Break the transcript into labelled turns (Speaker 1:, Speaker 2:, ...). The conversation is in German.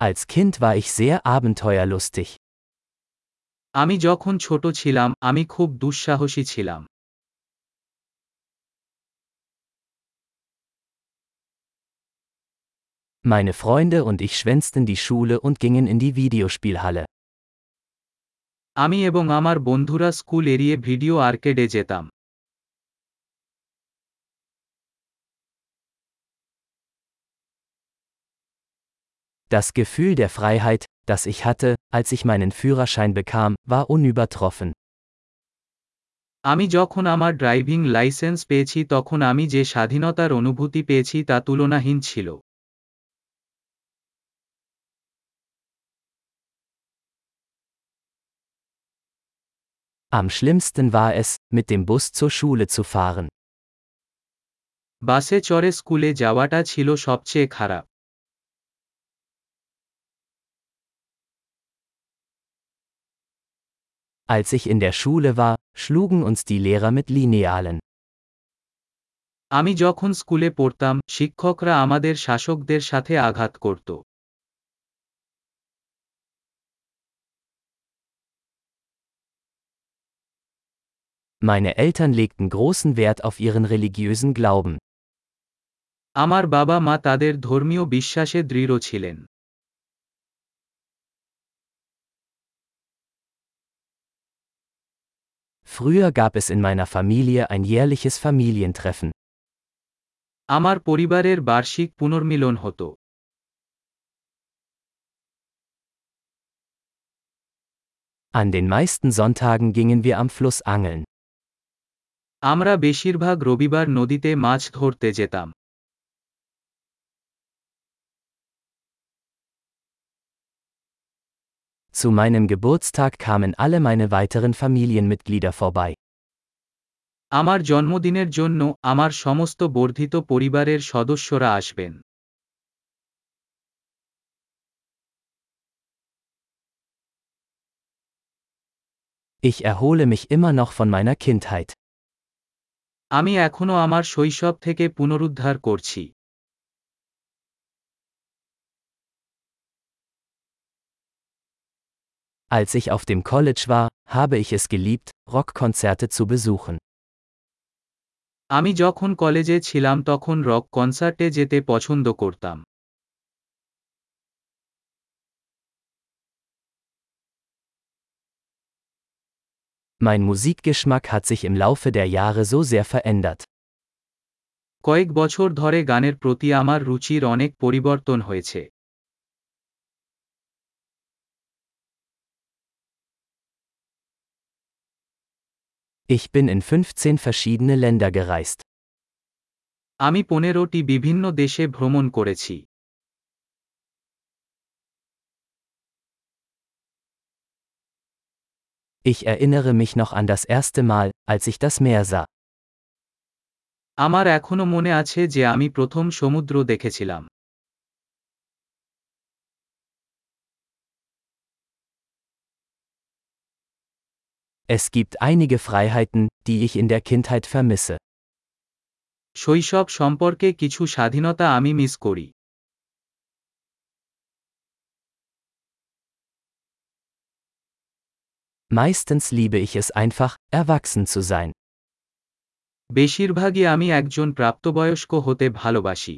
Speaker 1: Als Kind war ich sehr abenteuerlustig.
Speaker 2: আমি যখন ছোট ছিলাম আমি খুব দুঃসাহসী ছিলাম
Speaker 1: Meine Freunde und ich schwänzten die Schule und gingen in die Videospielhalle.
Speaker 2: আমি এবং আমার বন্ধুরা স্কুল এড়িয়ে ভিডিও আর্কেডে যেতাম
Speaker 1: Das Gefühl der Freiheit, das ich hatte, als ich meinen Führerschein bekam, war unübertroffen.
Speaker 2: আমি যখন আমার ড্রাইভিং লাইসেন্স পেয়েছি তখন আমি যে স্বাধীনতার অনুভূতি পেয়েছি তা তুলনাহীন ছিল
Speaker 1: Am schlimmsten war es, mit dem Bus zur Schule zu fahren.
Speaker 2: বাসে চড়ে স্কুলে যাওয়াটা ছিল সবচেয়ে খারাপ
Speaker 1: Als ich in der Schule war, schlugen uns die Lehrer mit Linealen.
Speaker 2: আমি যখন স্কুলে পড়তাম শিক্ষকরা আমাদের শাসকদের সাথে আঘাত করত
Speaker 1: Meine Eltern legten großen Wert auf ihren religiösen Glauben.
Speaker 2: আমার বাবা মা তাদের ধর্মীয় বিশ্বাসে দৃঢ় ছিলেন
Speaker 1: Früher gab es in meiner Familie ein jährliches Familientreffen.
Speaker 2: আমার পরিবারের বার্ষিক পুনর্মিলন হতো
Speaker 1: An den meisten Sonntagen gingen wir am Fluss angeln.
Speaker 2: আমরা বেশিরভাগ রবিবার নদীতে মাছ ধরতে যেতাম
Speaker 1: Zu meinem Geburtstag kamen alle meine weiteren Familienmitglieder vorbei.
Speaker 2: আমার জন্মদিনের জন্য আমার সমস্ত বর্ধিত পরিবারের সদস্যরা আসবেন
Speaker 1: Ich erhole mich immer noch von meiner Kindheit.
Speaker 2: আমি এখনও আমার শৈশব থেকে পুনরুদ্ধার করছি
Speaker 1: Als ich auf dem College war, habe ich es geliebt, Rockkonzerte zu besuchen.
Speaker 2: আমি যখন কলেজে ছিলাম তখন রক কনসার্টে যেতে পছন্দ করতাম
Speaker 1: Mein Musikgeschmack hat sich im Laufe der Jahre so sehr verändert.
Speaker 2: কয়েক বছর ধরে গানের প্রতি আমার রুচির অনেক পরিবর্তন হয়েছে
Speaker 1: Ich bin in 15 verschiedene Länder gereist.
Speaker 2: আমি পনেরোটি বিভিন্ন দেশে ভ্রমণ করেছি
Speaker 1: Ich erinnere mich noch an das erste Mal, als ich das Meer sah.
Speaker 2: আমার এখনও মনে আছে যে আমি প্রথম সমুদ্র দেখেছিলাম
Speaker 1: Es gibt einige Freiheiten, die ich in der Kindheit vermisse.
Speaker 2: শৈশব সম্পর্কে কিছু স্বাধীনতা আমি মিস করি
Speaker 1: Meistens liebe ich es einfach, erwachsen zu sein.
Speaker 2: বেশিরভাগই আমি একজন প্রাপ্তবয়স্ক হতে ভালোবাসি